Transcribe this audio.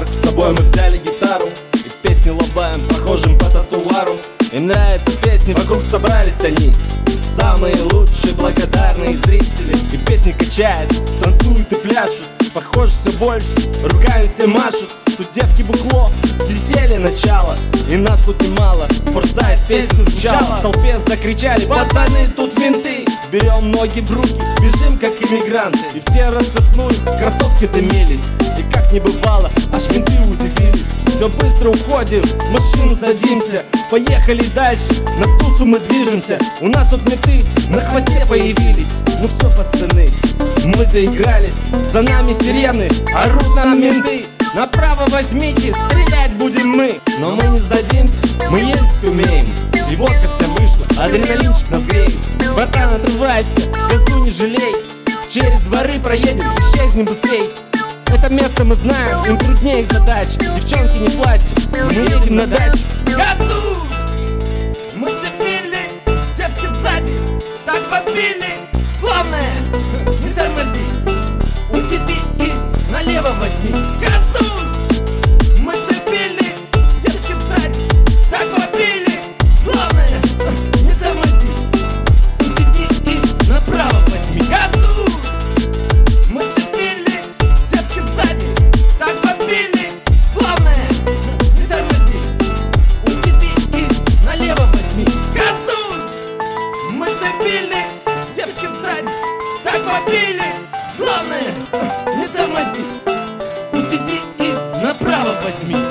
парк С собой мы взяли гитару И песни лобаем, похожим по татуару И нравятся песни, вокруг собрались они Самые лучшие благодарные зрители. И песни качают, танцуют и пляшут Похоже все больше, руками все машут. Тут девки бухло, веселье начало И нас тут немало, форсайз песни звучала. В толпе закричали, пацаны, тут менты! Берем ноги в руки, бежим как иммигранты. И все рассыпнули, красотки дымились. И как не бывало, аж менты удивились. Все быстро уходим, в машину садимся. Поехали дальше, на тусу мы движемся. У нас тут менты на хвосте появились. Ну все, пацаны, мы доигрались. За нами сирены, орут нам менты. Направо возьмите, стрелять будем мы. Но мы не сдадимся, мы ездить умеем. И водка вся вышла, греет Отрывайся, газу не жалей Через дворы проедем, исчезнем быстрей. Это место мы знаем, им труднее их задач Девчонки, не плачьте, мы едем на дачу. Газу! like me.